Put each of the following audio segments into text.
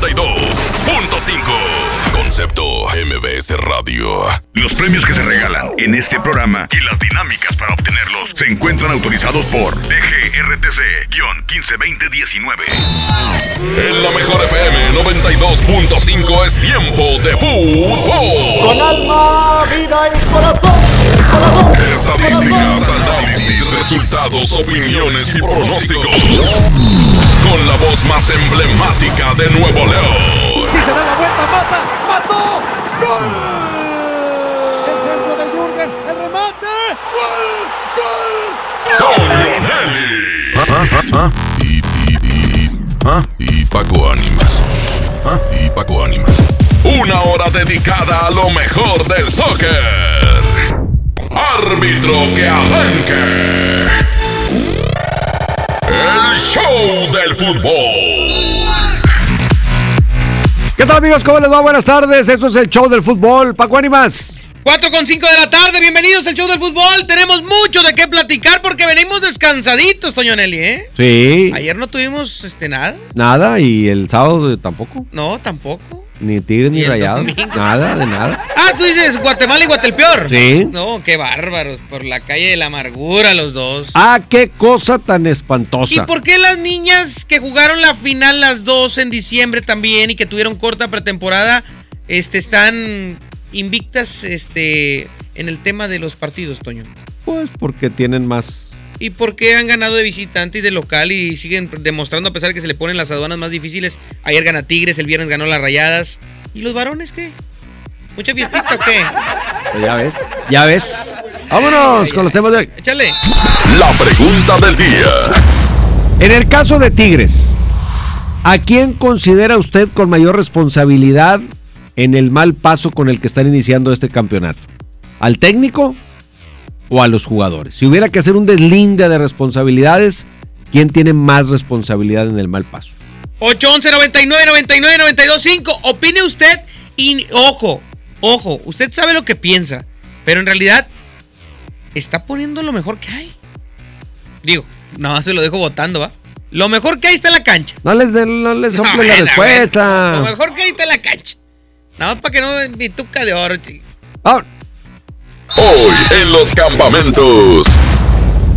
92.5. Concepto MBS Radio. Los premios que se regalan en este programa y las dinámicas para obtenerlos se encuentran autorizados por DGRTC-152019. En la mejor FM 92.5 es tiempo de fútbol. Con alma, vida y corazón. Estadísticas, análisis, resultados, opiniones y pronósticos. Con la voz más emblemática de Nuevo León. Si se da la vuelta, mata, mató. ¡Gol! El centro del Jürgen, el remate. ¡Gol! ¡Gol! Y, y, y, ¿ah? y Paco Ánimas. ¿Ah? Y Paco Ánimas. Una hora dedicada a lo mejor del soccer. Árbitro que arranque. El show del fútbol. ¿Qué tal amigos? ¿Cómo les va? Buenas tardes. Esto es el show del fútbol. Paco Ánimas. 4 con 5 de la tarde, bienvenidos al show del fútbol. Tenemos mucho de qué platicar porque venimos descansaditos, Toño Nelly, ¿eh? Sí. Ayer no tuvimos este nada. Nada. Y el sábado tampoco. No, tampoco. Ni Tigres ni ¿Y el Rayados. Nada, de nada. Ah, tú dices Guatemala y Guatelpeor. Sí. No, qué bárbaros. Por la calle de la amargura los dos. Ah, qué cosa tan espantosa. ¿Y por qué las niñas que jugaron la final las dos en diciembre también y que tuvieron corta pretemporada, este, están invictas, este, en el tema de los partidos, Toño? Pues porque tienen más. ¿Y por qué han ganado de visitante y de local y siguen demostrando a pesar de que se le ponen las aduanas más difíciles? Ayer gana Tigres, el viernes ganó las Rayadas. ¿Y los varones qué? ¿Mucha fiestita o qué? Pues ya ves. Ya ves. Vámonos con los temas de hoy. Échale. La pregunta del día. En el caso de Tigres, ¿a quién considera usted con mayor responsabilidad en el mal paso con el que están iniciando este campeonato? ¿Al técnico o a los jugadores? Si hubiera que hacer un deslinde de responsabilidades, ¿quién tiene más responsabilidad en el mal paso? 811 99 99 92 5. Opine usted y ojo, ojo, usted sabe lo que piensa, pero en realidad está poniendo lo mejor que hay. Digo, nada más se lo dejo votando, ¿va? Lo mejor que hay está en la cancha. No les, de- no les No, sople la respuesta. Lo mejor que hay está en la cancha. Nada más para que no mi tuca de oro, chico. Ah, Hoy en los campamentos.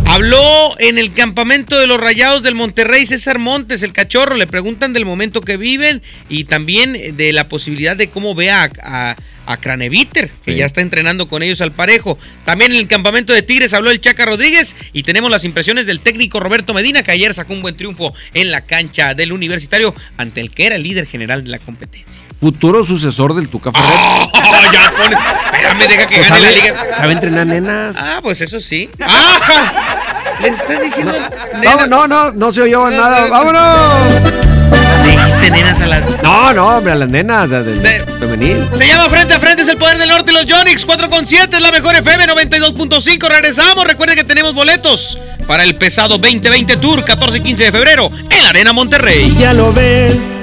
Habló en el campamento de los Rayados del Monterrey César Montes, el cachorro. Le preguntan del momento que viven y también de la posibilidad de cómo ve a, a, a Craneviter, que Sí. ya está entrenando con ellos al parejo. También en el campamento de Tigres habló el Chaca Rodríguez y tenemos las impresiones del técnico Roberto Medina, que ayer sacó un buen triunfo en la cancha del universitario ante el que era el líder general de la competencia. Futuro sucesor del Tuca Ferretti. ¡Oh, ya pone! Espérame, deja que Pues gane la sabe, liga. sabe entrenar nenas. Ah, pues eso sí. ¡Ah! Les estás diciendo. No, nena- no, no, no se oyó No, nada. no. ¡Vámonos! Le dijiste nenas a las. No, no, hombre, a las nenas, del De- femenil. Se llama Frente a Frente, es el poder del norte y los Yonix. 4 con 7 es la mejor FM 92.5. Regresamos. Recuerde que tenemos boletos para el pesado 2020 Tour 14 y 15 de febrero en Arena Monterrey. Ya lo ves,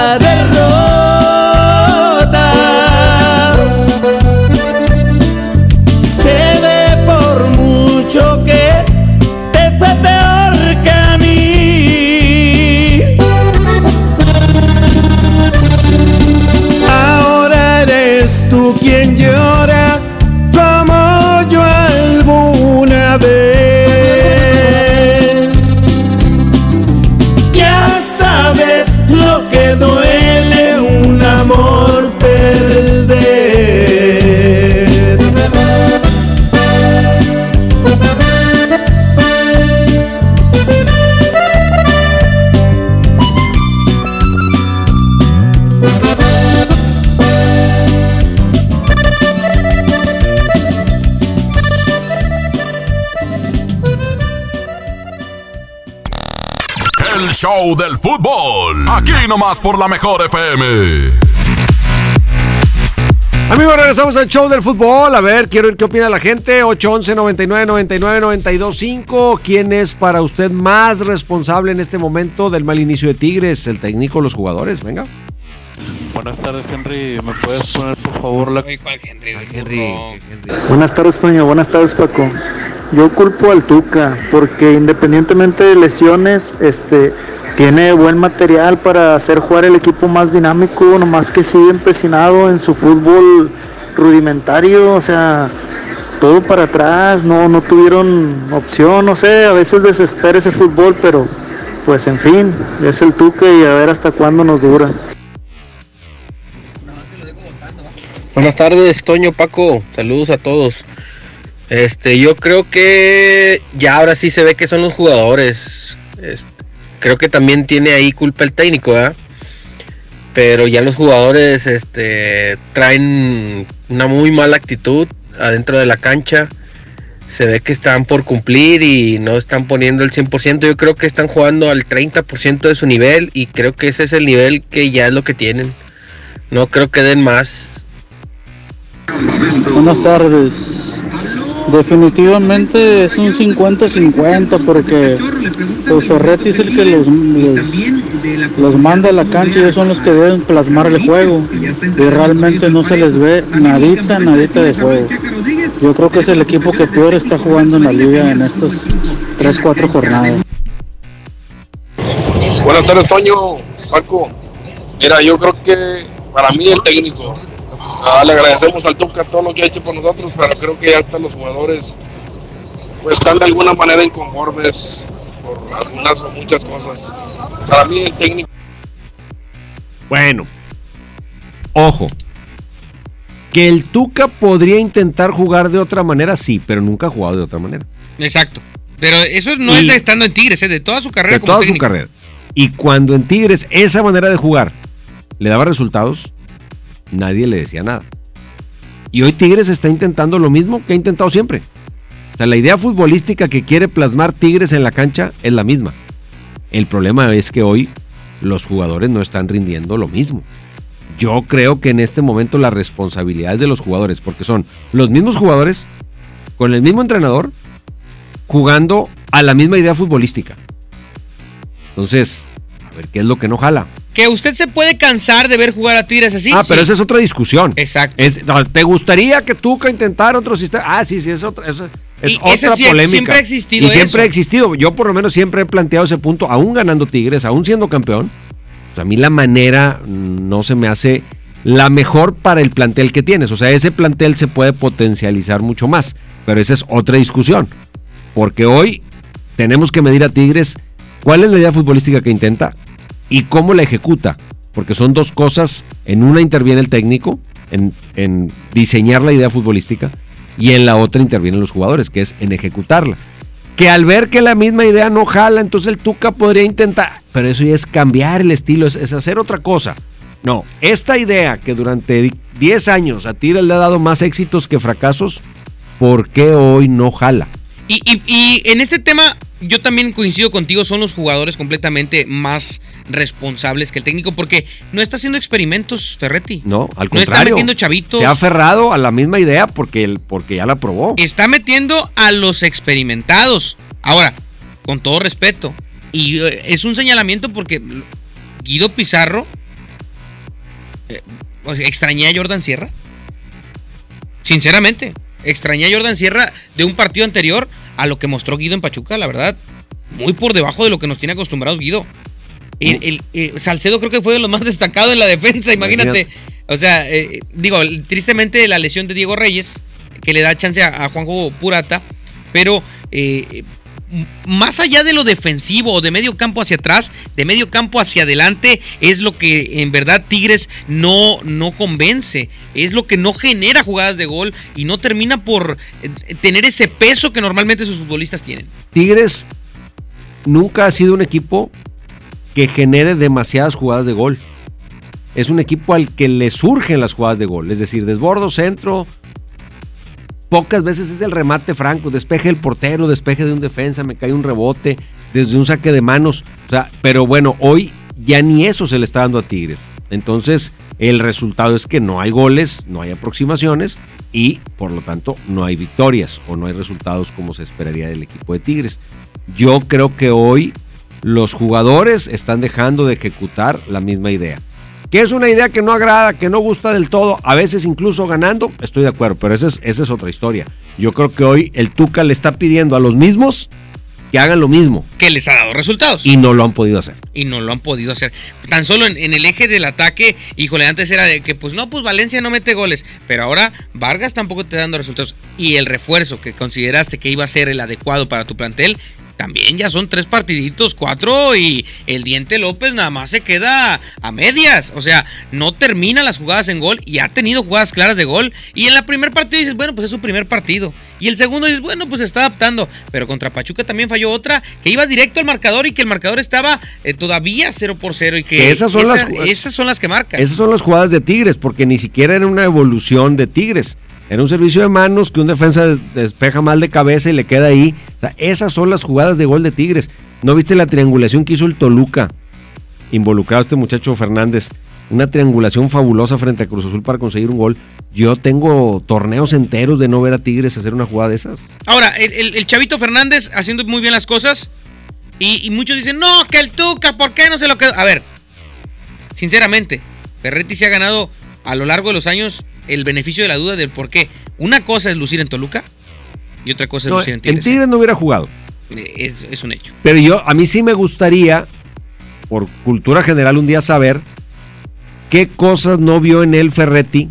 quien El show del fútbol. Aquí nomás por la mejor FM. Amigos, regresamos al show del fútbol. A ver, quiero ver qué opina la gente. 811 99 99 925 ¿Quién es para usted más responsable en este momento del mal inicio de Tigres? ¿El técnico o los jugadores? Venga. Buenas tardes, Henry. ¿Me puedes poner, por favor, la... Oye, ¿cuál Henry? Henry. Buenas tardes, Toño. Buenas tardes, Paco. Yo culpo al Tuca porque independientemente de lesiones, este tiene buen material para hacer jugar el equipo más dinámico, nomás que sigue empecinado en su fútbol rudimentario, o sea, todo para atrás, no, no tuvieron opción, no sé, a veces desespera ese fútbol, pero pues en fin, es el Tuca y a ver hasta cuándo nos dura. Buenas tardes, Toño, Paco. Saludos a todos. Este, yo creo que ya ahora sí se ve que son los jugadores. Creo que también tiene ahí culpa el técnico, ¿verdad? Pero ya los jugadores este, traen una muy mala actitud adentro de la cancha. Se ve que están por cumplir y no están poniendo el 100%. Yo creo que están jugando al 30% de su nivel y creo que ese es el nivel que ya es lo que tienen. No creo que den más. Buenas tardes. Definitivamente es un 50-50 porque pues Ferretti es el que los, manda a la cancha y ellos son los que deben plasmar el juego y realmente no se les ve nadita, nadita de juego. Yo creo que es el equipo que peor está jugando en la liga en estas 3-4 jornadas. Buenas tardes, Toño, Paco. Mira, yo creo que para mí el técnico. Ah, le agradecemos al Tuca todo lo que ha hecho por nosotros, pero creo que ya están los jugadores pues están de alguna manera inconformes por algunas o muchas cosas. Para mí el técnico. Bueno, ojo. Que el Tuca podría intentar jugar de otra manera, sí, pero nunca ha jugado de otra manera. Exacto. Pero eso no Y- es de estando en Tigres, es de toda su carrera de como toda su carrera. Y cuando en Tigres esa manera de jugar le daba resultados, nadie le decía nada. Y hoy Tigres está intentando lo mismo que ha intentado siempre. O sea, la idea futbolística que quiere plasmar Tigres en la cancha es la misma. El problema es que hoy los jugadores no están rindiendo lo mismo. Yo creo que en este momento la responsabilidad es de los jugadores, porque son los mismos jugadores con el mismo entrenador jugando a la misma idea futbolística. Entonces, a ver qué es lo que no jala. Que usted se puede cansar de ver jugar a Tigres así. ah, pero esa es otra discusión. Exacto. Es, no, ¿Te gustaría que Tuca intentara otro sistema? Ah, sí, sí, es otra, es, es Y otra ese sí- polémica. siempre ha existido Y siempre eso. ha existido. Yo por lo menos siempre he planteado ese punto, aún ganando Tigres, aún siendo campeón. O sea, a mí la manera no se me hace la mejor para el plantel que tienes. O sea, ese plantel se puede potencializar mucho más. Pero esa es otra discusión. Porque hoy tenemos que medir a Tigres ¿Cuál es la idea futbolística que intenta y cómo la ejecuta? Porque son dos cosas. En una interviene el técnico, en, diseñar la idea futbolística, y en la otra intervienen los jugadores, que es en ejecutarla. Que al ver que la misma idea no jala, entonces el Tuca podría intentar, pero eso ya es cambiar el estilo, es, hacer otra cosa. No, esta idea que durante 10 años a Tigres le ha dado más éxitos que fracasos, ¿por qué hoy no jala? Y en este tema, yo también coincido contigo, son los jugadores completamente más responsables que el técnico, porque no está haciendo experimentos, Ferretti. No, al No está contrario. metiendo chavitos. Se ha aferrado a la misma idea porque, el, porque ya la probó. Está metiendo a los experimentados. Ahora, con todo respeto, y eh, es un señalamiento porque Guido Pizarro eh, extrañé a Jordan Sierra. Sinceramente, extrañé a Jordan Sierra de un partido anterior a lo que mostró Guido en Pachuca, la verdad. Muy por debajo de lo que nos tiene acostumbrados Guido. El, el- eh, Salcedo creo que fue de los más destacados en la defensa, imagínate. O sea, eh, digo, tristemente la lesión de Diego Reyes, que le da chance a, a Juanjo Purata, pero eh, más allá de lo defensivo o de medio campo hacia atrás, de medio campo hacia adelante, es lo que en verdad Tigres no, no convence, es lo que no genera jugadas de gol y no termina por eh, tener ese peso que normalmente sus futbolistas tienen. Tigres nunca ha sido un equipo que genere demasiadas jugadas de gol. Es un equipo al que le surgen las jugadas de gol, es decir, desbordo, centro. Pocas veces es el remate franco, despeje el portero, despeje de un defensa, me cae un rebote, desde un saque de manos. O sea, pero bueno, hoy ya ni eso se le está dando a Tigres. Entonces, el resultado es que no hay goles, no hay aproximaciones y por lo tanto no hay victorias o no hay resultados como se esperaría del equipo de Tigres. Yo creo que hoy los jugadores están dejando de ejecutar la misma idea. Que es una idea que no agrada, que no gusta del todo, a veces incluso ganando, estoy de acuerdo, pero esa es, esa es otra historia. Yo creo que hoy el Tuca le está pidiendo a los mismos que hagan lo mismo Que les ha dado resultados. y no lo han podido hacer. y no lo han podido hacer. Tan solo en, en el eje del ataque, híjole, antes era de que pues no, pues Valencia no mete goles, pero ahora Vargas tampoco te dando resultados. Y el refuerzo que consideraste que iba a ser el adecuado para tu plantel, también ya son tres partiditos, cuatro, y el Diente López nada más se queda a medias. O sea, no termina las jugadas en gol y ha tenido jugadas claras de gol. Y en la primer partido dices, bueno, pues es su primer partido. Y el segundo dices, bueno, pues se está adaptando. Pero contra Pachuca también falló otra, que iba directo al marcador y que el marcador estaba eh, todavía 0 por 0 y que, Que esas son las esa- esas son las que marcan. Esas son las jugadas de Tigres, porque ni siquiera era una evolución de Tigres. Era un servicio de manos que un defensa des- despeja mal de cabeza y le queda ahí. Esas son las jugadas de gol de Tigres. ¿No viste la triangulación que hizo el Toluca? Involucrado este muchacho Fernández. Una triangulación fabulosa frente a Cruz Azul para conseguir un gol. Yo tengo torneos enteros de no ver a Tigres hacer una jugada de esas. Ahora, el, Chavito Fernández haciendo muy bien las cosas. Y, y muchos dicen, no, que el Tuca, ¿por qué no se lo quedó? A ver, sinceramente, Ferretti se ha ganado a lo largo de los años el beneficio de la duda del por qué. Una cosa es lucir en Toluca y otra cosa es No, lucir en en Tigres. Tigres no hubiera jugado. Eh, Es, es un hecho. Pero yo, a mí sí me gustaría, por cultura general, un día saber qué cosas no vio en él Ferretti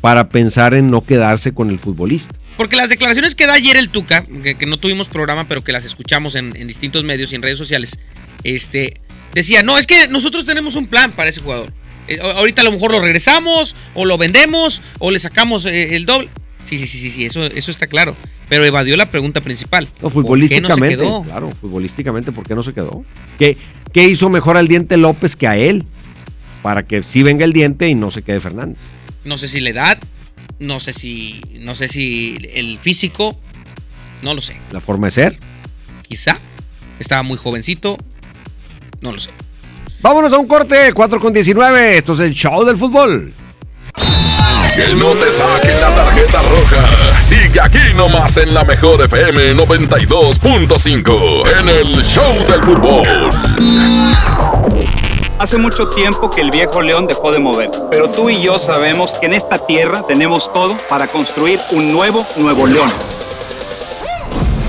para pensar en no quedarse con el futbolista. Porque las declaraciones que da ayer el Tuca, que, que no tuvimos programa, pero que las escuchamos en, en distintos medios y en redes sociales, este, decía, no, es que nosotros tenemos un plan para ese jugador. Eh, ahorita a lo mejor lo regresamos, o lo vendemos, o le sacamos eh, el doble. Sí, sí, sí, sí, sí, eso, eso está claro. Pero evadió la pregunta principal. No, ¿Por qué no se futbolísticamente, quedó? claro, futbolísticamente, ¿por qué no se quedó? ¿Qué, qué hizo mejor al diente López que a él? Para que sí venga el diente y no se quede Fernández. No sé si la edad, no sé si, no sé si el físico, no lo sé. La forma de ser. Quizá estaba muy jovencito, no lo sé. Vámonos a un corte, 4 con 19. Esto es el show del fútbol. Que no te saquen la tarjeta roja. Sigue aquí nomás en la mejor FM 92.5 en el Show del Fútbol. Hace mucho tiempo que el viejo león dejó de moverse, pero tú y yo sabemos que en esta tierra tenemos todo para construir un nuevo Nuevo León.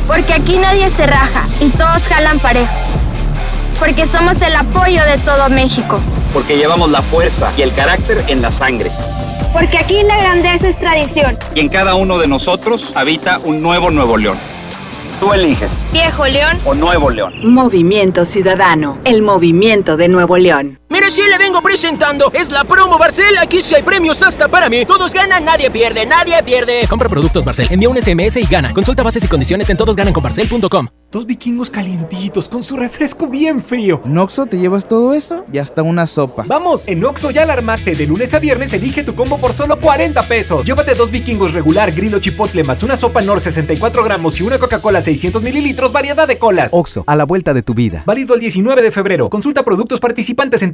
Porque aquí nadie se raja y todos jalan parejo. Porque somos el apoyo de todo México. Porque llevamos la fuerza y el carácter en la sangre. Porque aquí la grandeza es tradición. Y en cada uno de nosotros habita un nuevo Nuevo León. Tú eliges. Viejo León. O Nuevo León. Movimiento Ciudadano, el movimiento de Nuevo León. Mire, sí le vengo presentando. Es la promo Barcel. Aquí sí hay premios hasta para mí. Todos ganan, nadie pierde, nadie pierde. Compra productos Barcel, envía un SMS y gana. Consulta bases y condiciones en todosgananconbarcel.com. Dos vikingos calientitos con su refresco bien frío. ¿En Oxxo te llevas todo eso? Y hasta una sopa. Vamos, en Oxxo ya la armaste. De lunes a viernes elige tu combo por solo 40 pesos. Llévate dos vikingos regular, grillo chipotle más una sopa Nor 64 gramos y una Coca-Cola 600 mililitros, variedad de colas. Oxxo, a la vuelta de tu vida. Válido el 19 de febrero. Consulta productos participantes en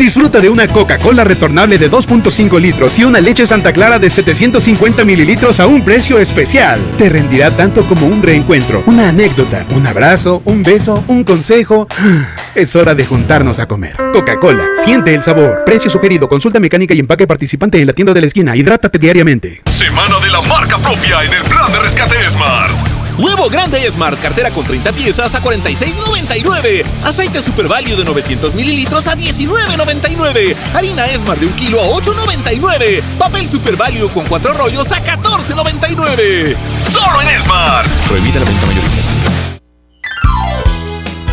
Disfruta de una Coca-Cola retornable de 2.5 litros y una leche Santa Clara de 750 mililitros a un precio especial. Te rendirá tanto como un reencuentro, una anécdota, un abrazo, un beso, un consejo. Es hora de juntarnos a comer. Coca-Cola, siente el sabor. Precio sugerido, consulta mecánica y empaque participante en la tienda de la esquina. Hidrátate diariamente. Semana de la marca propia en el plan de rescate Smart. Huevo grande Smart, cartera con 30 piezas a 46.99. Aceite Super Value de 900 mililitros a 19.99. Harina Smart de un kilo a 8.99. Papel Super Value con 4 rollos a 14.99. Solo en Smart. Prohibida la venta mayorista.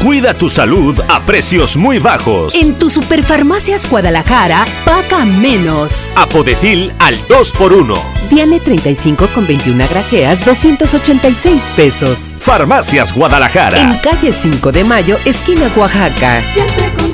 Cuida tu salud a precios muy bajos. En tu Superfarmacias Guadalajara, paga menos. Apodecil al 2x1. Diane 35 con 21 grajeas, 286 pesos. Farmacias Guadalajara. En calle 5 de Mayo, esquina Oaxaca. Siempre contigo.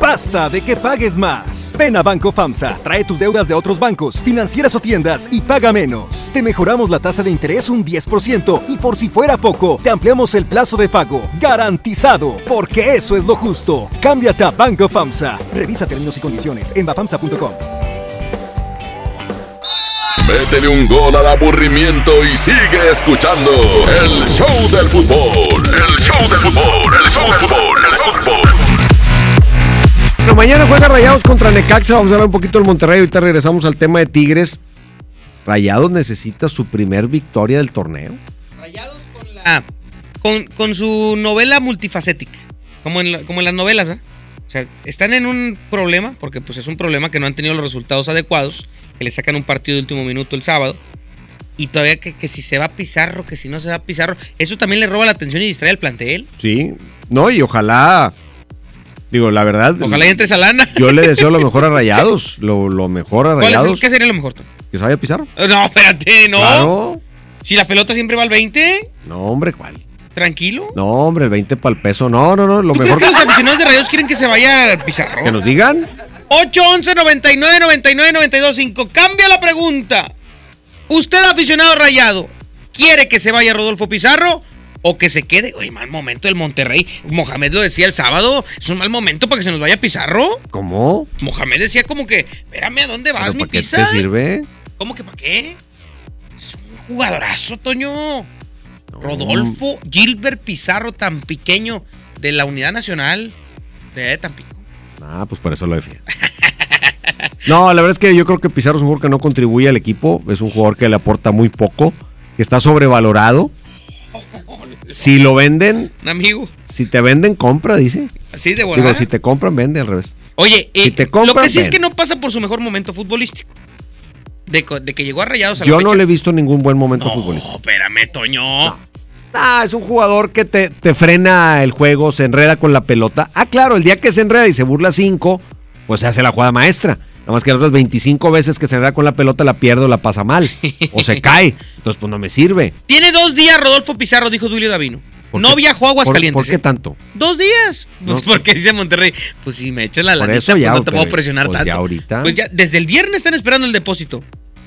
Basta de que pagues más. Ven a Banco FAMSA, trae tus deudas de otros bancos, financieras o tiendas y paga menos. Te mejoramos la tasa de interés un 10% y por si fuera poco, te ampliamos el plazo de pago. Garantizado, porque eso es lo justo. Cámbiate a Banco FAMSA. Revisa términos y condiciones en bafamsa.com. Métele un gol al aburrimiento y sigue escuchando el show del fútbol. El show del fútbol, el show del fútbol, el fútbol. Bueno, mañana juega Rayados contra Necaxa. Vamos a hablar un poquito del Monterrey. Ahorita regresamos al tema de Tigres. Rayados necesita su primer victoria del torneo. Ah, con, con su novela multifacética, como en, la- como en las novelas, ¿verdad? O sea, están en un problema, porque pues es un problema que no han tenido los resultados adecuados, que le sacan un partido de último minuto el sábado, y todavía que, que si se va Pizarro, que si no se va Pizarro, eso también le roba la atención y distrae al plantel. Sí. No, y ojalá. Digo, la verdad. Ojalá y entre esa lana. Yo le deseo lo mejor a Rayados. Lo, lo mejor a ¿Cuál es el- Rayados. ¿Qué sería lo mejor? Que se vaya Pizarro. No, espérate, no. Claro. Si la pelota siempre va al 20, No, hombre, ¿cuál? tranquilo. No, hombre, el 20 para el peso. No, no, no. Lo ¿Tú mejor crees que los aficionados de Rayos quieren que se vaya Pizarro? que nos digan. 811 99 99 92 5. Cambia la pregunta. ¿Usted, aficionado rayado, quiere que se vaya Rodolfo Pizarro o que se quede? Oye, mal momento el Monterrey. Mohamed lo decía el sábado. Es un mal momento para que se nos vaya Pizarro. ¿Cómo? Mohamed decía como que, espérame, ¿a dónde vas, ¿Pero mi qué Pizarro? te sirve? ¿Cómo que para qué? Es un jugadorazo, Toño. Rodolfo Gilbert Pizarro, tan pequeño, de la Unidad Nacional de Tampico. Ah, pues por eso lo defiendo. No, la verdad es que yo creo que Pizarro es un jugador que no contribuye al equipo. Es un jugador que le aporta muy poco, que está sobrevalorado. Si lo venden, Un amigo. si te venden, compra, dice. Así de Digo, volada. si te compran, vende al revés. Oye, eh, si te lo compran, que sí es que no pasa por su mejor momento futbolístico. De, que llegó a Rayados a la Yo fecha. no le he visto ningún buen momento futbolístico. Espérame, Toño. Ah, es un jugador que te, te frena el juego, se enreda con la pelota. Ah, claro, el día que se enreda y se burla cinco, pues se hace la jugada maestra. Nada más que las otras 25 veces que se enreda con la pelota la pierde o la pasa mal. o se cae. Entonces, pues no me sirve. Tiene dos días Rodolfo Pizarro, dijo Duilio Davino. ¿Por No qué? viajó a ¿Por- Aguascalientes. ¿Por, qué ¿eh? tanto? Dos días. Pues No. porque dice Monterrey, pues si me echas la lanita, pues ya, no te puedo presionar pues, tanto. ya ahorita. Pues ya, desde el viernes están esperando el depósito.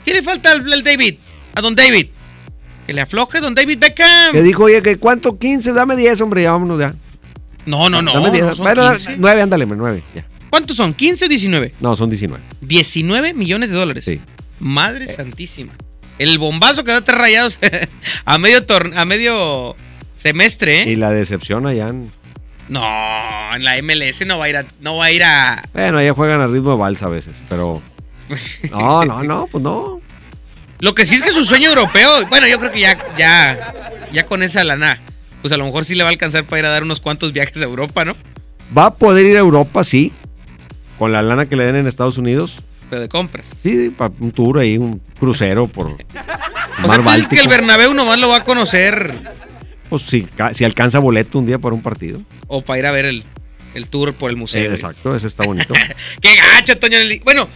¿Qué le falta al, al David? A don David. Que le afloje don David Beckham. Que dijo, oye, que ¿cuánto? 15, dame 10, hombre, ya vámonos ya. No, no, no. Dame 10. no Bueno, 15. 9, ándale, 9, ya. ¿Cuántos son? ¿15 o 19? No, son 19. 19 millones de dólares. Sí. Madre santísima. El bombazo que da tres rayados a medio a medio semestre, ¿eh? Y la decepción allá en... No, en la MLS no va a ir a, no va a ir a. Bueno, allá juegan a ritmo de balsa a veces, pero... No, no, no, pues no. Lo que sí es que su sueño europeo, bueno, yo creo que ya, ya, ya con esa lana, pues a lo mejor sí le va a alcanzar para ir a dar unos cuantos viajes a Europa, ¿no? Va a poder ir a Europa, sí, con la lana que le den en Estados Unidos. Pero de compras. Sí, para un tour ahí, un crucero por O Mar sea, tú dices Báltico. que el Bernabéu nomás lo va a conocer Pues si, si alcanza boleto un día para un partido. o para ir a ver el, el tour por el museo. Eh, exacto, ese está bonito. ¡Qué gacho, Toño! Bueno,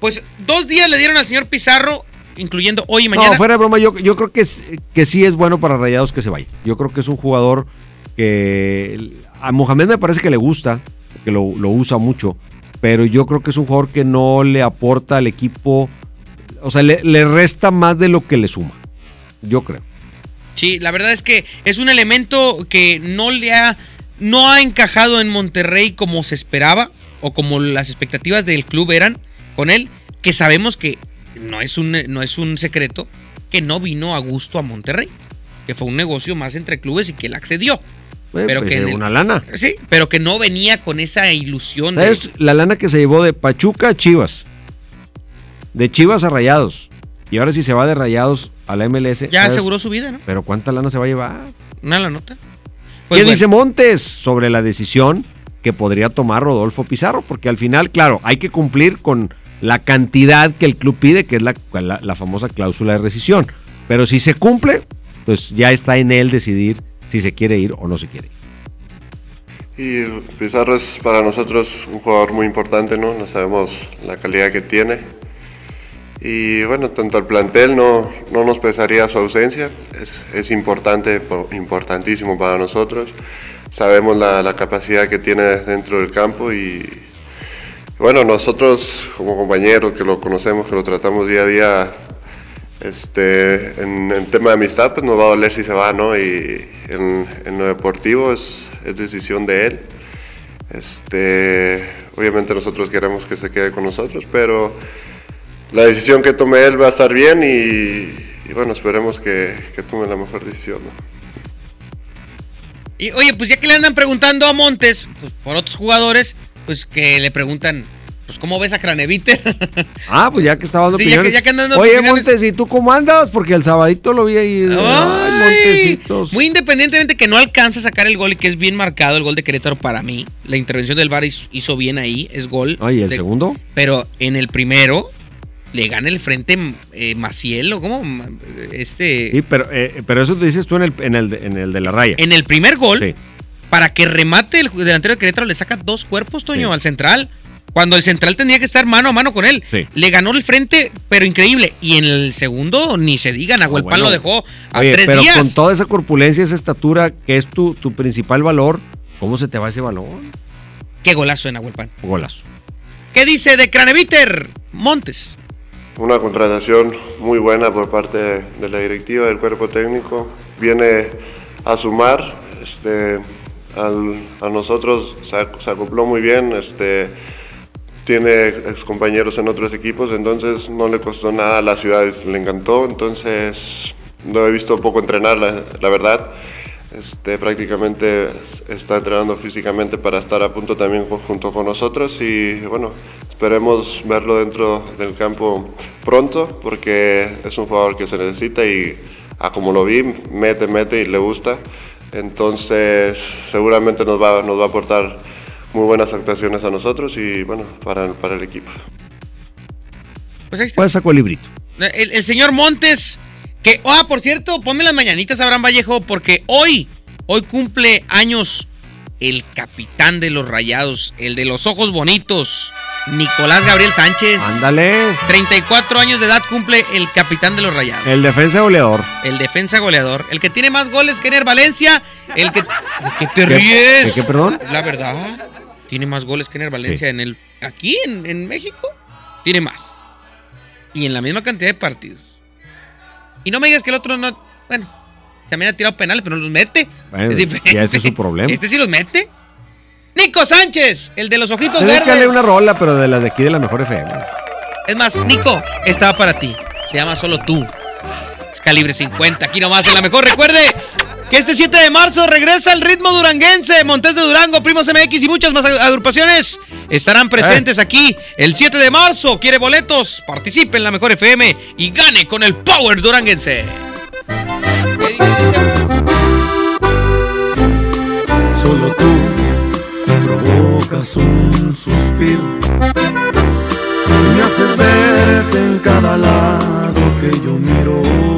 pues dos días le dieron al señor Pizarro, incluyendo hoy y mañana. No, fuera de broma, yo, yo creo que, que sí es bueno para Rayados que se vaya. Yo creo que es un jugador que a Mohamed me parece que le gusta, que lo, lo usa mucho, pero yo creo que es un jugador que no le aporta al equipo, o sea, le, resta más de lo que le suma. Yo creo. Sí, la verdad es que es un elemento que no le ha no ha encajado en Monterrey como se esperaba o como las expectativas del club eran con él, que sabemos que no es un no es un secreto que no vino a gusto a Monterrey, que fue un negocio más entre clubes y que él accedió. Pero pues, que eh, en el- una lana. Sí, pero que no venía con esa ilusión de- ¿Sabes? La lana que se llevó de Pachuca a Chivas. De Chivas a Rayados. Y ahora si se va de Rayados a la MLS. ya ¿sabes? aseguró su vida, ¿no? Pero ¿cuánta lana se va a llevar? Una la nota. ¿Qué Pues bueno. dice Montes sobre la decisión que podría tomar Rodolfo Pizarro? Porque al final, claro, hay que cumplir con la cantidad que el club pide, que es la, la- la famosa cláusula de rescisión. Pero si se cumple, pues ya está en él decidir si se quiere ir o no se quiere. Y Pizarro es para nosotros un jugador muy importante, ¿no? Sabemos la calidad que tiene. Y bueno, tanto al plantel no, no nos pesaría su ausencia, es, es importante, po- importantísimo para nosotros. Sabemos la, la capacidad que tiene dentro del campo y bueno, nosotros como compañeros que lo conocemos, que lo tratamos día a día, este, en tema de amistad, pues nos va a doler si se va, ¿no? Y en, lo deportivo es, es decisión de él. Este, obviamente nosotros queremos que se quede con nosotros, pero la decisión que tome él va a estar bien y, y bueno, esperemos que, que tome la mejor decisión. ¿no? Y oye, pues ya que le andan preguntando a Montes pues, por otros jugadores, pues que le preguntan, pues cómo ves a Cranevite. Ah, pues ya que estaba dando Sí, ya que- opiniones. ya que andan dando Oye, opiniones. Montes, ¿y tú cómo andas? Porque el sabadito lo vi ahí. Ay, Montecitos. Muy independientemente que no alcanza a sacar el gol y que es bien marcado el gol de Querétaro para mí. La intervención del VAR hizo, bien ahí, es gol. Ay, ¿el de- segundo? Pero en el primero le gana el frente eh, Maciel o como este Sí, pero, eh, pero eso te dices tú en el, en el, de- en el de la raya. en el primer gol Sí. para que remate el delantero de Querétaro le saca dos cuerpos Toño Sí. al central. Cuando el central tenía que estar mano a mano con él. Sí. Le ganó el frente, pero increíble. Y en el segundo, ni se diga, Nahuel bueno. lo dejó a Oye, tres pero días. con toda esa corpulencia, esa estatura, que es tu, tu principal valor, ¿cómo se te va ese balón? Qué golazo de Nahuel Pan. Golazo. ¿Qué dice de Craneviter? Montes. Una contratación muy buena por parte de la directiva, del cuerpo técnico. Viene a sumar, este, al- a nosotros se acopló muy bien, este, tiene excompañeros en otros equipos, entonces no le costó nada a la ciudad, le encantó, entonces no he visto poco entrenar, la, la verdad. Este, prácticamente es- está entrenando físicamente para estar a punto también ju- junto con nosotros y bueno, esperemos verlo dentro del campo pronto porque es un jugador que se necesita y a como lo vi, mete, mete y le gusta. Entonces, seguramente nos va, nos va a aportar muy buenas actuaciones a nosotros y bueno, para, para el equipo. Pues ahí está. ¿Cuál sacó el librito? El, el señor Montes, que, ah, por cierto, ponme las mañanitas, Abraham Vallejo, porque hoy, hoy cumple años el capitán de los rayados, el de los ojos bonitos, Nicolás Gabriel Sánchez. Ándale. 34 años de edad cumple el capitán de los rayados. El defensa goleador. El defensa goleador. El que tiene más goles que Ener Valencia. El que. ¿De qué te ¿Qué- ríes? de qué, perdón? La verdad. Tiene más goles que Ener Valencia Sí. en el. Aquí, en, en México. Tiene más. Y en la misma cantidad de partidos. Y no me digas que el otro no. Bueno, también ha tirado penales, pero no los mete. Bueno, es diferente. ya ese es su problema. Este sí los mete. Nico Sánchez, el de los ojitos Dedícale verdes. una rola, pero de las de aquí de la mejor FM. Es más, Nico, estaba para ti. Se llama Solo tú. Es calibre 50. Aquí nomás en la mejor. Recuerde que este 7 de marzo regresa el ritmo duranguense. Montes de Durango, Primos MX y muchas más agrupaciones estarán presentes aquí el 7 de marzo. ¿Quiere boletos? Participe en la mejor FM y gane con el Power Duranguense. Solo tú provocas un suspiro y me haces verte en cada lado que yo miro.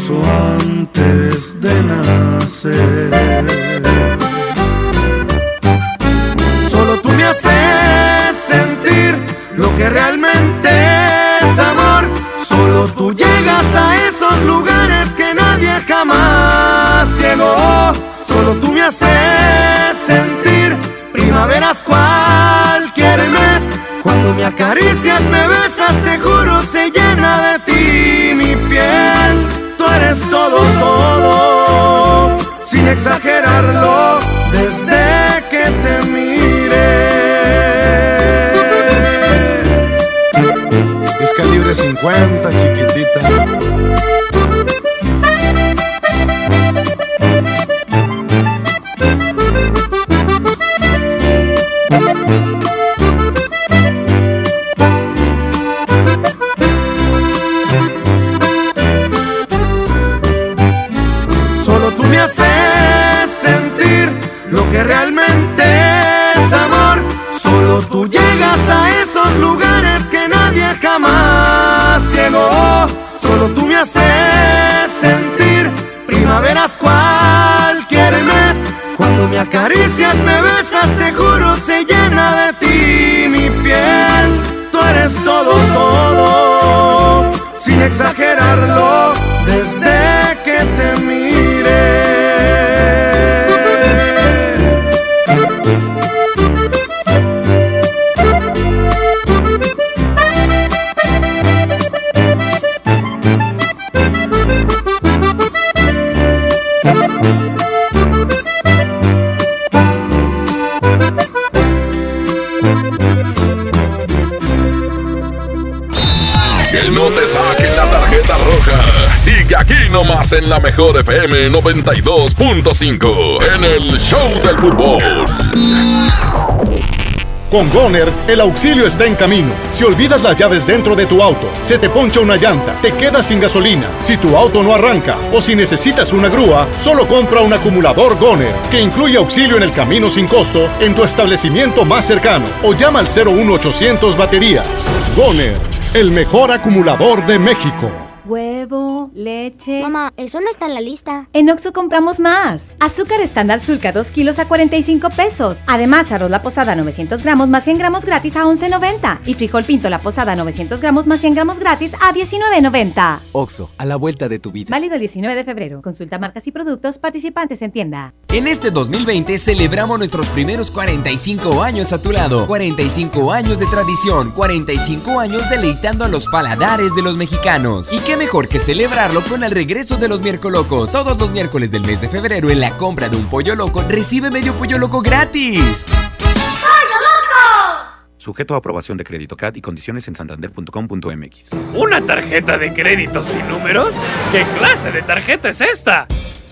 Incluso antes de nacer. 50, me acaricias, me besas, en la mejor FM 92.5 en el Show del Fútbol. Con Goner, el auxilio está en camino. Si olvidas las llaves dentro de tu auto, se te poncha una llanta, te quedas sin gasolina, si tu auto no arranca o si necesitas una grúa, solo compra un acumulador Goner, que incluye auxilio en el camino sin costo en tu establecimiento más cercano o llama al 01800 baterías. Goner, el mejor acumulador de México. Huevo, leche. Mamá, eso no está en la lista. En Oxo compramos más. Azúcar estándar Sulca 2 kilos a 45 pesos. Además, arroz la posada 900 gramos más 100 gramos gratis a 11.90. Y frijol pinto la posada 900 gramos más 100 gramos gratis a 19.90. Oxo, a la vuelta de tu vida. Válido el 19 de febrero. Consulta marcas y productos participantes en tienda. En este 2020 celebramos nuestros primeros 45 años a tu lado. 45 años de tradición. 45 años deleitando a los paladares de los mexicanos. Y qué mejor que celebrarlo con el regreso de los miércoles locos. Todos los miércoles del mes de febrero en la compra de un pollo loco recibe medio pollo loco gratis. Sujeto a aprobación de crédito CAT y condiciones en santander.com.mx. ¿Una tarjeta de crédito sin números? ¿Qué clase de tarjeta es esta?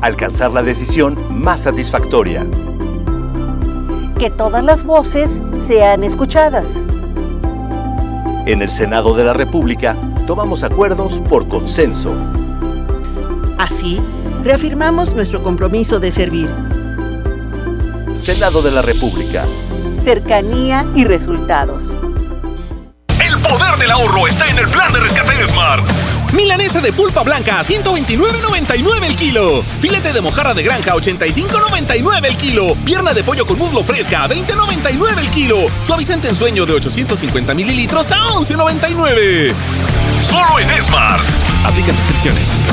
Alcanzar la decisión más satisfactoria. Que todas las voces sean escuchadas. En el Senado de la República tomamos acuerdos por consenso. Así, reafirmamos nuestro compromiso de servir. Senado de la República. Cercanía y resultados. El poder del ahorro está en el plan de rescate de Smart. Milanesa de pulpa blanca a 129.99 el kilo. Filete de mojarra de granja a 85.99 el kilo. Pierna de pollo con muslo fresca a 20.99 el kilo. Suavizante en sueño de 850 mililitros a 11.99. Solo en Smart. Aplica restricciones.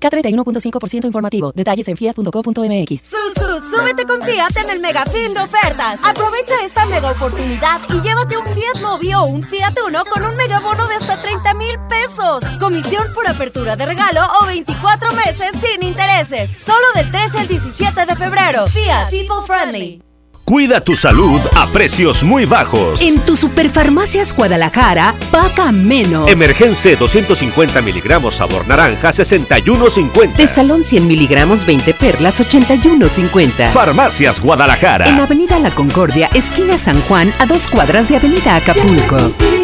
K31.5% informativo. Detalles en fiat.co.mx. Susu, súbete con Fiat en el mega fin de ofertas. Aprovecha esta mega oportunidad y llévate un Fiat Mobi o un Fiat Uno con un mega bono de hasta 30 mil pesos. Comisión por apertura de regalo o 24 meses sin intereses. Solo del 13 al 17 de febrero. Fiat People Friendly. Cuida tu salud a precios muy bajos. En tu Superfarmacias Guadalajara, paga menos. Emergencia 250 miligramos sabor naranja 61.50. De salón 100 miligramos 20 perlas 81.50. Farmacias Guadalajara. En Avenida La Concordia, esquina San Juan, a dos cuadras de Avenida Acapulco.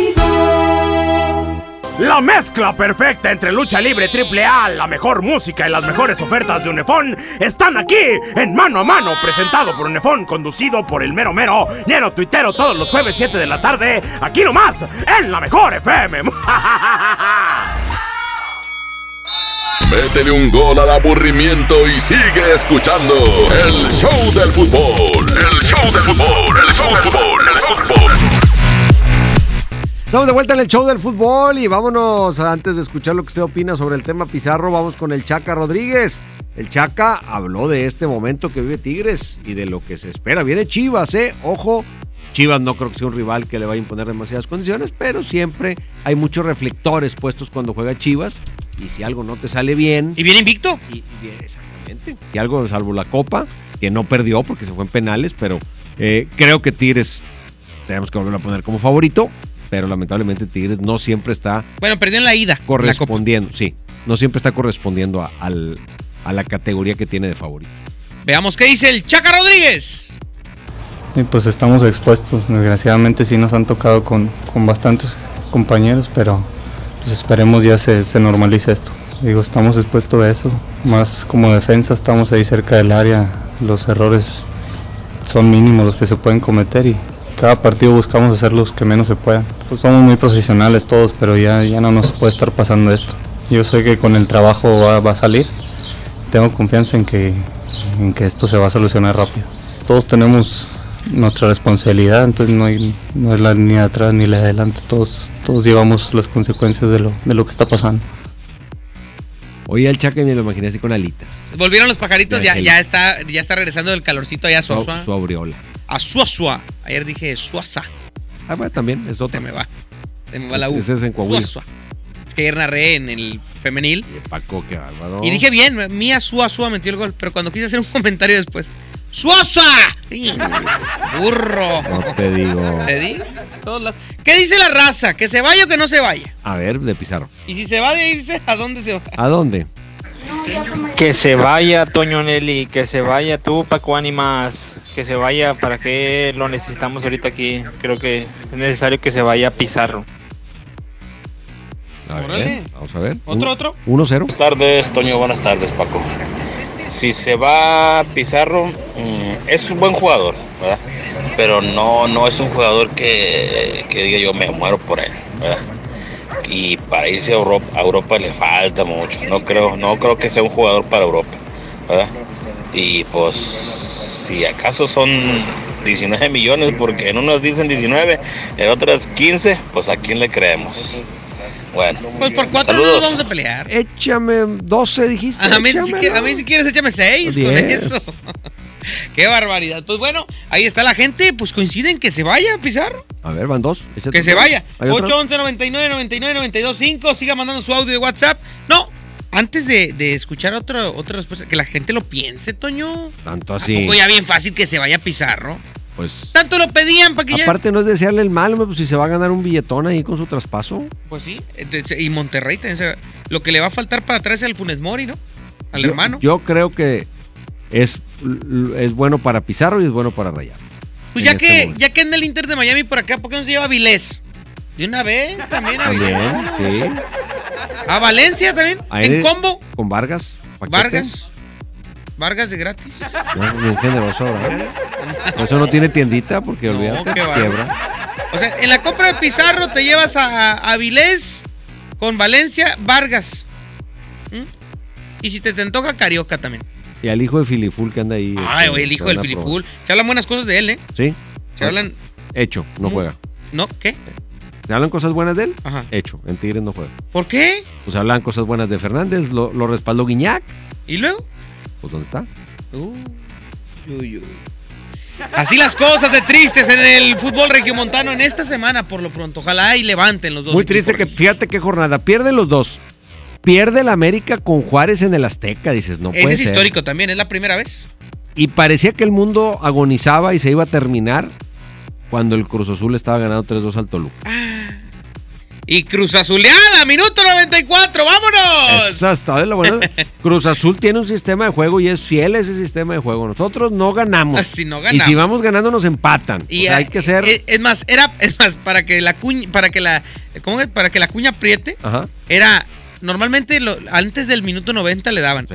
La mezcla perfecta entre lucha libre triple A, la mejor música y las mejores ofertas de Unefón están aquí en Mano a Mano, presentado por Unefón, conducido por el mero mero, lleno tuitero todos los jueves 7 de la tarde, aquí nomás, en la mejor FM. Métele un gol al aburrimiento y sigue escuchando el show del fútbol. El show del fútbol, el show del fútbol, el fútbol. Estamos de vuelta en el show del fútbol y vámonos, antes de escuchar lo que usted opina sobre el tema Pizarro, vamos con el Chaca Rodríguez. El Chaca habló de este momento que vive Tigres y de lo que se espera. Viene Chivas, ¿eh? Ojo, Chivas no creo que sea un rival que le vaya a imponer demasiadas condiciones, pero siempre hay muchos reflectores puestos cuando juega Chivas y si algo no te sale bien... ¿Y viene invicto? Y, y viene, exactamente. Si algo, salvo la Copa, que no perdió porque se fue en penales, pero eh, creo que Tigres tenemos que volverlo a poner como favorito pero lamentablemente Tigres no siempre está. Bueno, perdió en la ida. Correspondiendo, sí. No siempre está correspondiendo a, al, a, la categoría que tiene de favorito. Veamos qué dice el Chaca Rodríguez. Y pues estamos expuestos. Desgraciadamente sí nos han tocado con, con bastantes compañeros, pero pues esperemos ya se, se normalice esto. Digo, estamos expuestos a eso. Más como defensa estamos ahí cerca del área. Los errores son mínimos los que se pueden cometer y cada partido buscamos hacer los que menos se puedan. Pues somos muy profesionales todos, pero ya, ya no nos puede estar pasando esto. Yo sé que con el trabajo va, va a salir. Tengo confianza en que, en que esto se va a solucionar rápido. Todos tenemos nuestra responsabilidad, entonces no, hay, no es la ni de atrás ni la de adelante. Todos, todos llevamos las consecuencias de lo, de lo que está pasando. Oye, el Chaca me lo imaginé así con alitas. Volvieron los pajaritos, ya, ya, está, ya está regresando el calorcito allá a Su, Suazua. su aureola. A Suazua. Ayer dije Suaza. Ah, bueno, también es otro. Se me va. Se me va la U. Ese es en Coahuila. Suazua. Es que ayer narré en el femenil. Y Paco, qué bárbaro. Y dije bien, Mía Suazua metió el gol. Pero cuando quise hacer un comentario después, ¡Suaza! Burro. No te digo. ¿Te digo? ¿Qué dice la raza? ¿Que se vaya o que no se vaya? A ver, de Pizarro. Y si se va de irse, ¿a dónde se va? ¿A dónde? Que se vaya Toño Nelly, que se vaya tú Paco Animas, que se vaya, ¿para qué lo necesitamos ahorita aquí? Creo que es necesario que se vaya Pizarro. A ver, Órale. vamos a ver. Otro, otro. 1-0. Buenas tardes, Toño. Buenas tardes, Paco. Si se va Pizarro, mm, es un buen jugador, ¿verdad? Pero no, no es un jugador que, que diga yo me muero por él, ¿verdad? Y para irse a Europa, a Europa le falta mucho. No creo, no creo que sea un jugador para Europa, ¿verdad? Y pues, si acaso son 19 millones, porque en unos dicen 19, en otras 15, pues a quién le creemos. Bueno, Pues por cuatro no saludos. nos vamos a pelear. Échame 12, dijiste. A mí, si, a mí si quieres échame seis con Diez. eso. Qué barbaridad. Pues bueno, ahí está la gente, pues coinciden que se vaya, Pizarro. A ver, van dos. Échate Que se vaya. ¿Hay otro? 811 99 99 92 5. Siga mandando su audio de WhatsApp. No, antes de, de escuchar otra, otra respuesta, que la gente lo piense, Toño. Tanto ¿A así. poco ya bien fácil que se vaya Pizarro? Pues. Tanto lo pedían para que ya. Aparte, no es desearle el mal, pues si se va a ganar un billetón ahí con su traspaso. Pues sí. Y Monterrey también se- Lo que le va a faltar para traerse al Funes Mori, ¿no? Al Yo- hermano. Yo creo que es, es bueno para Pizarro y es bueno para Rayar. Pues en ya este que, momento. ya que anda el Inter de Miami por acá, ¿por qué no se lleva a Vilés? De una vez también a Vilés. sí. A Valencia también. Ahí en combo. Con Vargas. Vargas. Vargas de gratis. No, bien generoso, ¿verdad? Por Eso no tiene tiendita porque olvídate, qué bárbaro. quiebra. O sea, en la compra de Pizarro te llevas a, a Vilés con Valencia, Vargas. ¿Mm? Y si te, te antoja Carioca también. Y al hijo de Filiful que anda ahí. Ay, güey, el hijo del. Filiful. Se hablan buenas cosas de él, ¿eh? Sí. Se hablan. Hecho, no juega. ¿No? ¿Qué? ¿Se hablan cosas buenas de él? Ajá. Hecho, en Tigres no juega. ¿Por qué? Pues hablan cosas buenas de Fernández, lo, lo respaldó Guiñac. ¿Y luego? Pues ¿dónde está? Uy, uy. Así las cosas de tristes en el fútbol regiomontano en esta semana, por lo pronto. Ojalá y levanten los dos. Muy triste que, fíjate qué jornada. Pierden los dos. Pierde el América con Juárez en el Azteca, dices, no Ese puede es ser. histórico también, es la primera vez. Y parecía que el mundo agonizaba y se iba a terminar cuando el Cruz Azul estaba ganando 3-2 al Toluca. Y Cruz Azuleada, minuto 94, vámonos. Esa está de lo bueno. Cruz Azul tiene un sistema de juego y es fiel a ese sistema de juego. Nosotros no ganamos. Si no Y ganamos. si vamos ganando nos empatan. Y O sea, hay ah, que ser... Es, es más, era, es más, para que la cuña, para que la, ¿cómo es? Para que la cuña apriete, Ajá. era, normalmente lo- antes del minuto 90 le daban.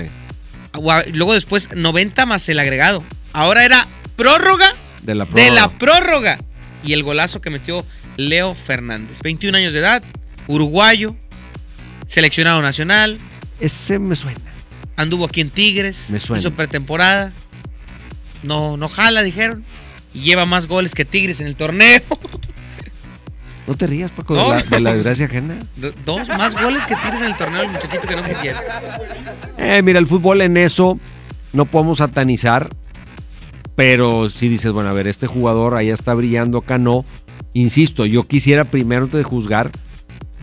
A- Luego después 90 más el agregado. Ahora era prórroga De la de prórroga. la prórroga. Y el golazo que metió Leo Fernández. 21 años de edad, uruguayo, seleccionado nacional. Ese me suena. Anduvo aquí en Tigres. Me suena. Hizo pretemporada. No, no jala, dijeron. Y lleva más goles que Tigres en el torneo. No te rías, Paco, No, de, la, de la desgracia ajena. Do- Dos más goles que Tigres en el torneo, el muchachito que no quisiera. Eh, mira, el fútbol en eso no podemos satanizar, pero si dices, bueno, a ver, este jugador allá está brillando, acá no. Insisto, yo quisiera primero antes de juzgar.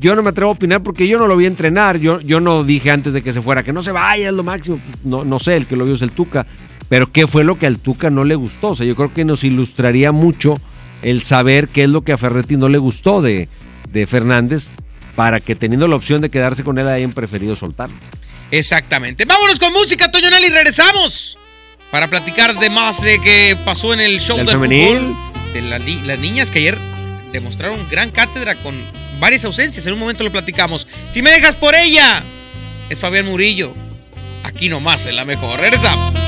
Yo no me atrevo a opinar porque yo no lo vi entrenar. Yo, yo no dije antes de que se fuera que no se vaya, es lo máximo. No, no sé, el que lo vio es el Tuca. Pero ¿qué fue lo que al Tuca no le gustó? O sea, yo creo que nos ilustraría mucho el saber qué es lo que a Ferretti no le gustó de, de Fernández para que teniendo la opción de quedarse con él hayan preferido soltarlo. Exactamente. Vámonos con música, Toño Nelly, regresamos. Para platicar de más de qué pasó en el show Del del, femenil. fútbol. De la las niñas que ayer demostraron gran cátedra con varias ausencias. En un momento lo platicamos. Si me dejas por ella, es Fabián Murillo. Aquí nomás en la mejor. Regresamos.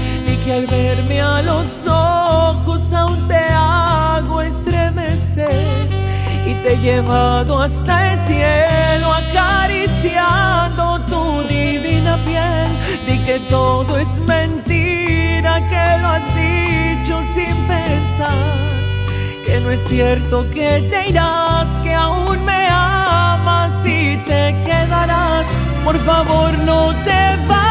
Que al verme a los ojos aún te hago estremecer. Y te he llevado hasta el cielo acariciando tu divina piel. Di que todo es mentira, que lo has dicho sin pensar. Que no es cierto que te irás, que aún me amas y te quedarás. Por favor, no te vayas,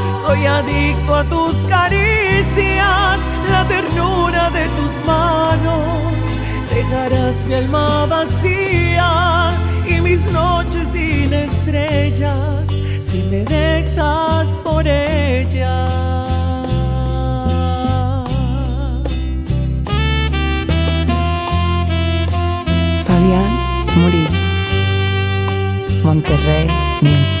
Soy adicto a tus caricias, la ternura de tus manos. Dejarás mi alma vacía y mis noches sin estrellas si me dejas por ella. Fabián Murillo. Monterrey Music.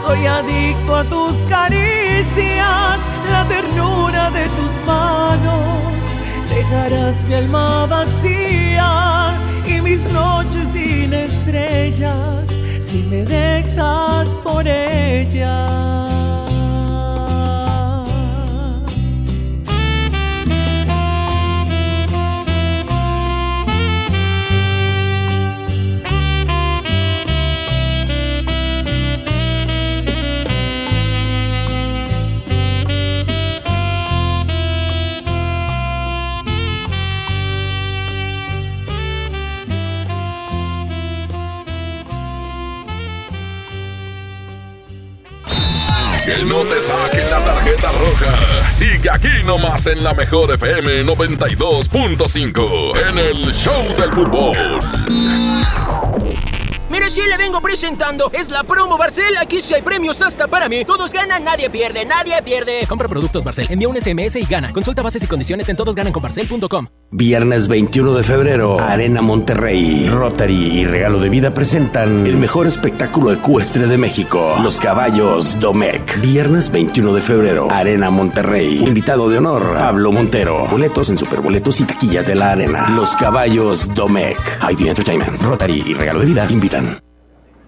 Soy adicto a tus caricias, la ternura de tus manos. Dejarás mi alma vacía y mis noches sin estrellas si me dejas por ella. Aquí nomás en la mejor FM 92.5 en el Show del Fútbol. Mire, sí le vengo presentando. Es la promo Barcel. Aquí sí hay premios hasta para mí. Todos ganan, nadie pierde, nadie pierde. Compra productos Barcel, envía un SMS y gana. Consulta bases y condiciones en todosgananconbarcel.com. Viernes 21 de febrero, Arena Monterrey, Rotary y Regalo de Vida presentan el mejor espectáculo ecuestre de México, Los Caballos Domec. Viernes 21 de febrero, Arena Monterrey. Invitado de honor, Pablo Montero. Boletos en superboletos y taquillas de la arena. Los Caballos Domec. ID Entertainment, Rotary y Regalo de Vida invitan.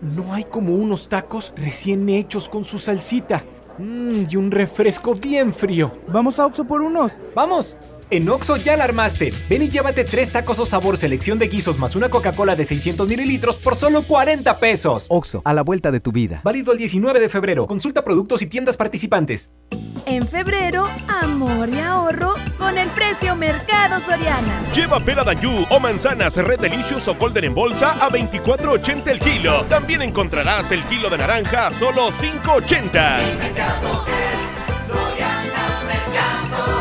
No hay como unos tacos recién hechos con su salsita. Mmm, y un refresco bien frío. Vamos a Oxo por unos. ¡Vamos! En Oxo ya la armaste. Ven y llévate tres tacos o sabor selección de guisos más una Coca-Cola de 600 mililitros por solo 40 pesos. Oxo, a la vuelta de tu vida. Válido el 19 de febrero. Consulta productos y tiendas participantes. En febrero, amor y ahorro con el precio Mercado Soriana. Lleva pera Danjú o manzanas Red Delicious o Golden en bolsa a 24.80 el kilo. También encontrarás el kilo de naranja a solo 5.80.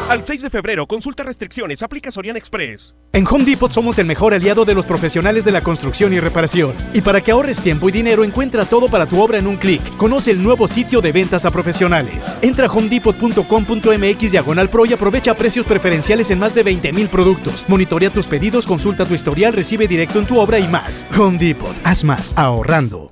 Al 6 de febrero, consulta restricciones, aplica Sorian Express. En Home Depot somos el mejor aliado de los profesionales de la construcción y reparación. Y para que ahorres tiempo y dinero, encuentra todo para tu obra en un clic. Conoce el nuevo sitio de ventas a profesionales. Entra a homedepot.com.mx diagonal pro y aprovecha precios preferenciales en más de 20 mil productos. Monitorea tus pedidos, consulta tu historial, recibe directo en tu obra y más. Home Depot, haz más ahorrando.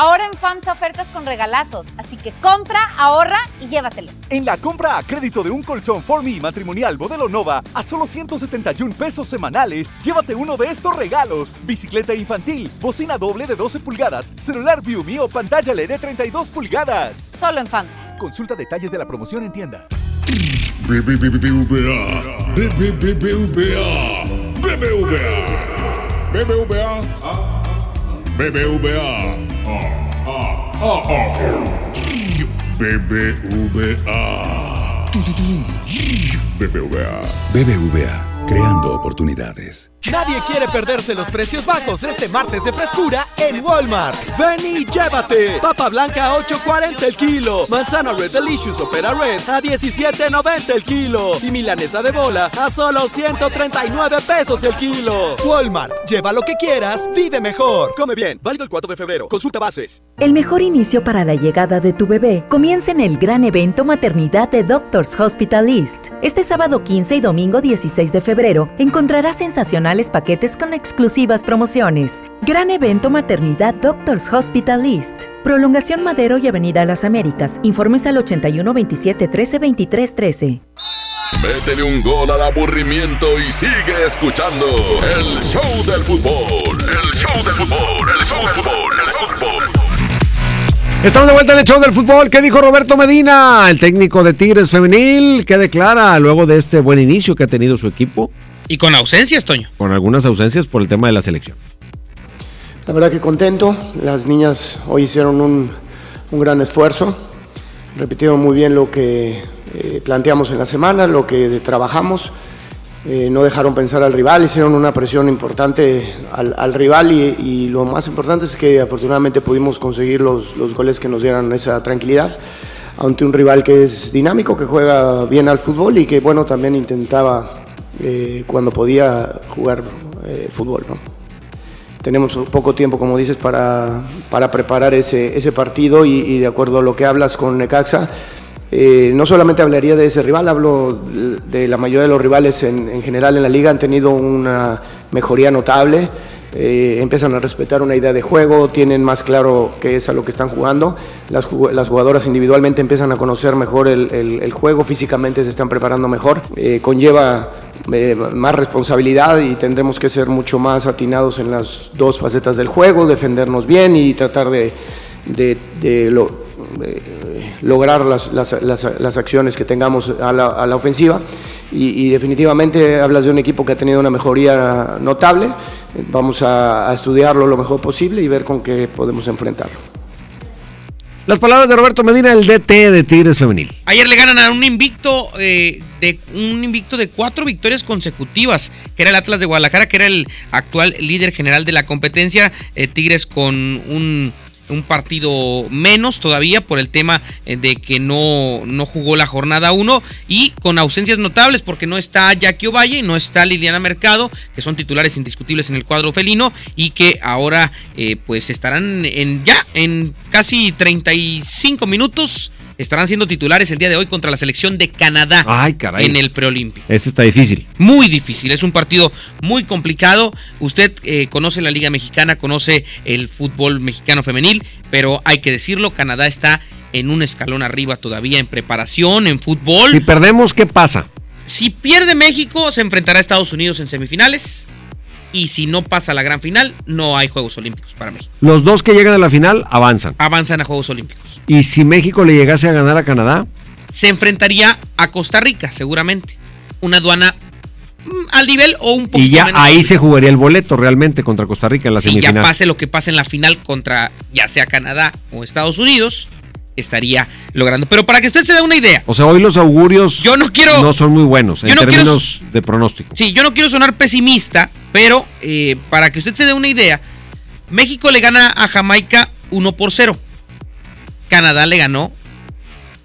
Ahora en FAMSA ofertas con regalazos, así que compra, ahorra y llévatelos. En la compra a crédito de un colchón Formi matrimonial modelo Nova a solo 171 pesos semanales, llévate uno de estos regalos: bicicleta infantil, bocina doble de 12 pulgadas, celular ViewMe o pantalla LED de 32 pulgadas. Solo en FAMSA. Consulta detalles de la promoción en tienda. BBVA, BBVA, BBVA, BBVA, BBVA, BBVA, BBVA, BBVA, creando oportunidades. Nadie quiere perderse los precios bajos este martes de frescura en Walmart. Ven y llévate. Papa blanca a 8.40 el kilo. Manzana Red Delicious Opera Red a 17.90 el kilo. Y milanesa de bola a solo 139 pesos el kilo. Walmart, lleva lo que quieras, vive mejor. Come bien, válido el 4 de febrero. Consulta bases. El mejor inicio para la llegada de tu bebé comienza en el gran evento Maternidad de Doctors Hospital East. Este sábado 15 y domingo 16 de febrero encontrarás paquetes con exclusivas promociones. Gran evento Maternidad Doctors Hospital East. Prolongación Madero y Avenida Las Américas. Informes al 81 27 13 23 13. Métele un gol al aburrimiento y sigue escuchando el show del fútbol. El show del fútbol, el show del fútbol, el fútbol. Estamos de vuelta en el show del fútbol. ¿Qué dijo Roberto Medina, el técnico de Tigres Femenil? ¿Qué declara luego de este buen inicio que ha tenido su equipo? Y con ausencias, Toño. Con algunas ausencias por el tema de la selección. La verdad que contento. Las niñas hoy hicieron un, un gran esfuerzo. Repitieron muy bien lo que eh, planteamos en la semana, lo que trabajamos. Eh, no dejaron pensar al rival, hicieron una presión importante al, al rival y, y, lo más importante es que afortunadamente pudimos conseguir los, los goles que nos dieran esa tranquilidad ante un rival que es dinámico, que juega bien al fútbol y que bueno también intentaba eh, cuando podía jugar eh, fútbol. ¿no? Tenemos poco tiempo, como dices, para, para preparar ese, ese partido y, y, de acuerdo a lo que hablas con Necaxa, eh, no solamente hablaría de ese rival, hablo de la mayoría de los rivales en, en general en la liga, han tenido una mejoría notable. Eh, empiezan a respetar una idea de juego, tienen más claro qué es a lo que están jugando, las, las jugadoras individualmente empiezan a conocer mejor el, el, el juego, físicamente se están preparando mejor, eh, conlleva eh, más responsabilidad y tendremos que ser mucho más atinados en las dos facetas del juego, defendernos bien y tratar de, de, de, lo, de lograr las, acciones que tengamos a la, ofensiva. Y, definitivamente hablas de un equipo que ha tenido una mejoría notable. Vamos a estudiarlo lo mejor posible y ver con qué podemos enfrentarlo. Las palabras de Roberto Medina, el DT de Tigres Femenil. Ayer le ganan a un invicto eh, de un invicto de cuatro victorias consecutivas, que era el Atlas de Guadalajara, que era el actual líder general de la competencia. Eh, Tigres con un un partido menos todavía por el tema de que no, no jugó la jornada 1 y con ausencias notables porque no está Jackie Ovalle y no está Liliana Mercado, que son titulares indiscutibles en el cuadro felino y que ahora eh, pues estarán en ya en casi 35 minutos estarán siendo titulares el día de hoy contra la selección de Canadá Ay, caray. en el preolímpico. Ese está difícil. Muy difícil, es un partido muy complicado. Usted eh, conoce la Liga Mexicana, conoce el fútbol mexicano femenil, pero hay que decirlo, Canadá está en un escalón arriba todavía en preparación, en fútbol. Si perdemos, ¿qué pasa? Si pierde México, se enfrentará a Estados Unidos en semifinales. Y si no pasa la gran final, no hay Juegos Olímpicos para México. Los dos que llegan a la final avanzan. Avanzan a Juegos Olímpicos. Y si México le llegase a ganar a Canadá, se enfrentaría a Costa Rica, seguramente. Una aduana mm, al nivel o un poquito Y ya menos. ahí se jugaría el boleto realmente contra Costa Rica en la si semifinal. ya pase lo que pase en la final contra ya sea Canadá o Estados Unidos, estaría logrando. Pero para que usted se dé una idea. O sea, hoy los augurios yo no, quiero, no son muy buenos en no términos quiero, de pronóstico. Sí, yo no quiero sonar pesimista, pero eh, para que usted se dé una idea, México le gana a Jamaica 1 por 0. Canadá le ganó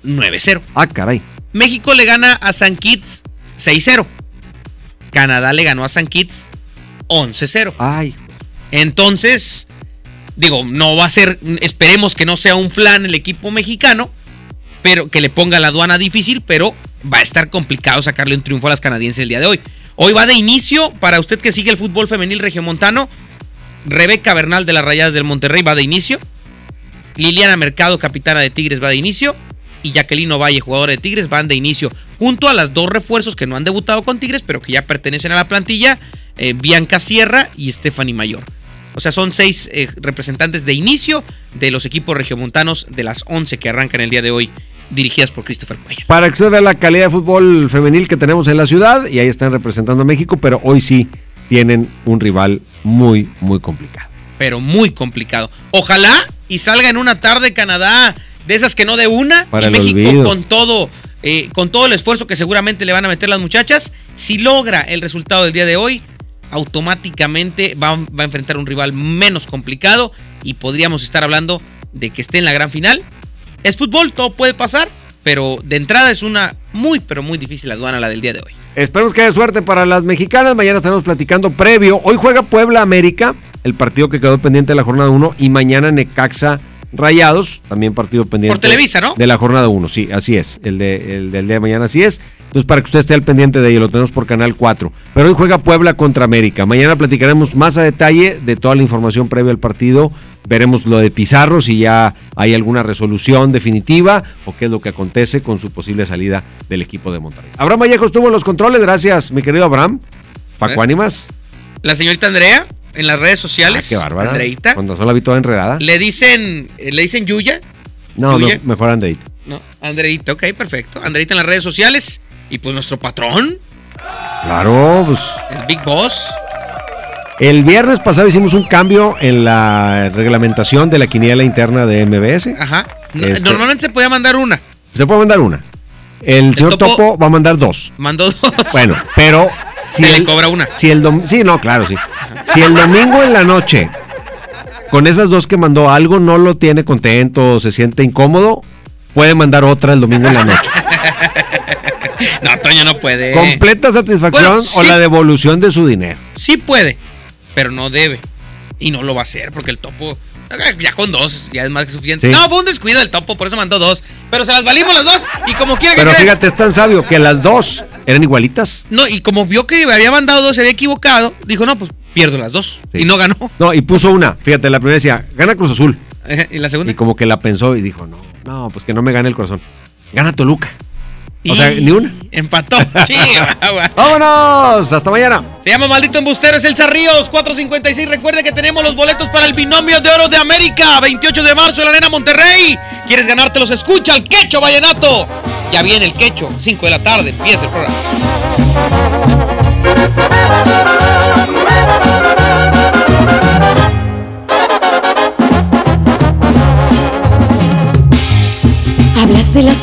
9-0. Ah, caray. México le gana a San Kitts 6-0. Canadá le ganó a San Kitts 11-0. Ay. Entonces, digo, no va a ser, esperemos que no sea un flan el equipo mexicano, pero que le ponga la aduana difícil, pero va a estar complicado sacarle un triunfo a las canadienses el día de hoy. Hoy va de inicio, para usted que sigue el fútbol femenil regiomontano, Rebeca Bernal de las Rayadas del Monterrey va de inicio. Liliana Mercado, capitana de Tigres, va de inicio. Y Jacqueline Valle, jugadora de Tigres, van de inicio. Junto a las dos refuerzos que no han debutado con Tigres, pero que ya pertenecen a la plantilla, eh, Bianca Sierra y Stephanie Mayor. O sea, son seis eh, representantes de inicio de los equipos regiomontanos de las 11 que arrancan el día de hoy, dirigidas por Christopher Cuellar. Para que usted vea la calidad de fútbol femenil que tenemos en la ciudad, y ahí están representando a México, pero hoy sí tienen un rival muy, muy complicado. Pero muy complicado. Ojalá y salga en una tarde Canadá, de esas que no de una, Para y México olvido. con todo, eh, con todo el esfuerzo que seguramente le van a meter las muchachas, si logra el resultado del día de hoy, automáticamente va, va a enfrentar un rival menos complicado y podríamos estar hablando de que esté en la gran final. Es fútbol, todo puede pasar, pero de entrada es una muy, pero muy difícil aduana la del día de hoy. Esperemos que haya suerte para las mexicanas. Mañana estaremos platicando previo. Hoy juega Puebla América, el partido que quedó pendiente de la jornada 1. Y mañana Necaxa Rayados, también partido pendiente. Por Televisa, ¿no? De la jornada 1, sí, así es. El, de, el del día de mañana, así es. Entonces, para que usted esté al pendiente de ello, lo tenemos por Canal 4. Pero hoy juega Puebla contra América. Mañana platicaremos más a detalle de toda la información previa al partido. Veremos lo de Pizarro, si ya hay alguna resolución definitiva o qué es lo que acontece con su posible salida del equipo de Monterrey. Abraham Vallejo estuvo en los controles, gracias, mi querido Abraham. Paco ¿Eh? Ánimas. La señorita Andrea, en las redes sociales, Ah, qué bárbara. Andreita, Cuando solo la vi toda enredada. le dicen, eh, le dicen Yuya, No, no, Yuya. mejor Andreita. No, Andreita, ok, perfecto. Andreita en las redes sociales. Y pues nuestro patrón, Claro, pues. el Big Boss. El viernes pasado hicimos un cambio en la reglamentación de la quiniela interna de MBS. Ajá. Este- Normalmente se podía mandar una. Se puede mandar una. El, señor Topo- Topo va a mandar dos. Mandó dos. Bueno, pero si Se le el- cobra una. Si el dom- sí, no, claro, sí. Si el domingo en la noche con esas dos que mandó algo no lo tiene contento o se siente incómodo, puede mandar otra el domingo en la noche. No, Toño no puede. Completa satisfacción Bueno, o sí. la devolución de su dinero. Sí puede, pero no debe. Y no lo va a hacer porque el topo. Ya con dos, ya es más que suficiente. Sí. No, fue un descuido el topo, por eso mandó dos. Pero se las valimos las dos. Y como quiera que Pero crees. fíjate, es tan sabio que las dos eran igualitas. No, y como vio que había mandado dos, se había equivocado, dijo, no, pues pierdo las dos. Sí. Y no ganó. No, y puso una. Fíjate, la primera decía, gana Cruz Azul. y la segunda. Y como que la pensó y dijo, no, no, pues que no me gane el corazón. Gana Toluca. O sea, ni una. Empató. Sí. ¡Vámonos! Hasta mañana. Se llama Maldito Embustero, es el Ríos 456. Recuerde que tenemos los boletos para el binomio de oro de América, 28 de marzo en la Arena Monterrey. ¿Quieres ganártelos? Escucha el Quecho Vallenato. Ya viene el Quecho, 5 de la tarde, empieza el programa.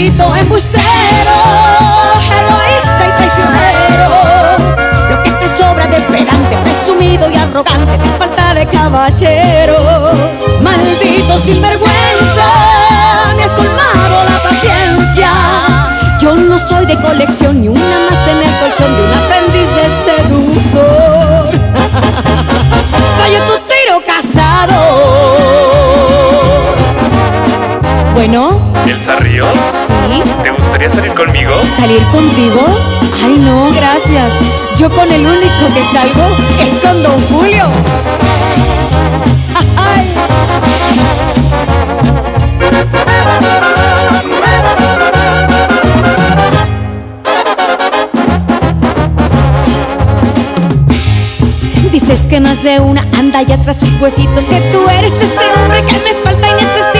Maldito embustero, egoísta y traicionero. Lo que te sobra de pedante, presumido y arrogante, te falta de caballero. Maldito sinvergüenza, me has colmado la paciencia. Yo no soy de colección ni una más en el colchón de un aprendiz de seductor. Fallo tu tiro casado. Bueno, ¿Elsa Ríos? sí. ¿Te gustaría salir conmigo? ¿Salir contigo? Ay, no, gracias. Yo con el único que salgo es con Don Julio. Ay. Dices que más de una anda y atrás sus huesitos Que tú eres ese hombre que me falta y necesito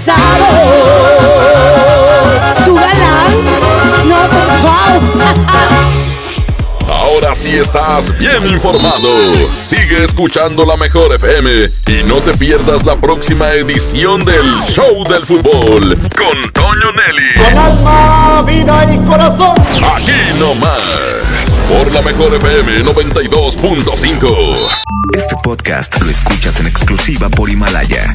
Tiro casado, tu galán, no wow. Ahora sí estás bien informado. Sigue escuchando la mejor FM y no te pierdas la próxima edición del Show del Fútbol con Toño Nelly. Con alma, vida y corazón. Aquí nomás, por la mejor FM 92.5. Este podcast lo escuchas en exclusiva por Himalaya.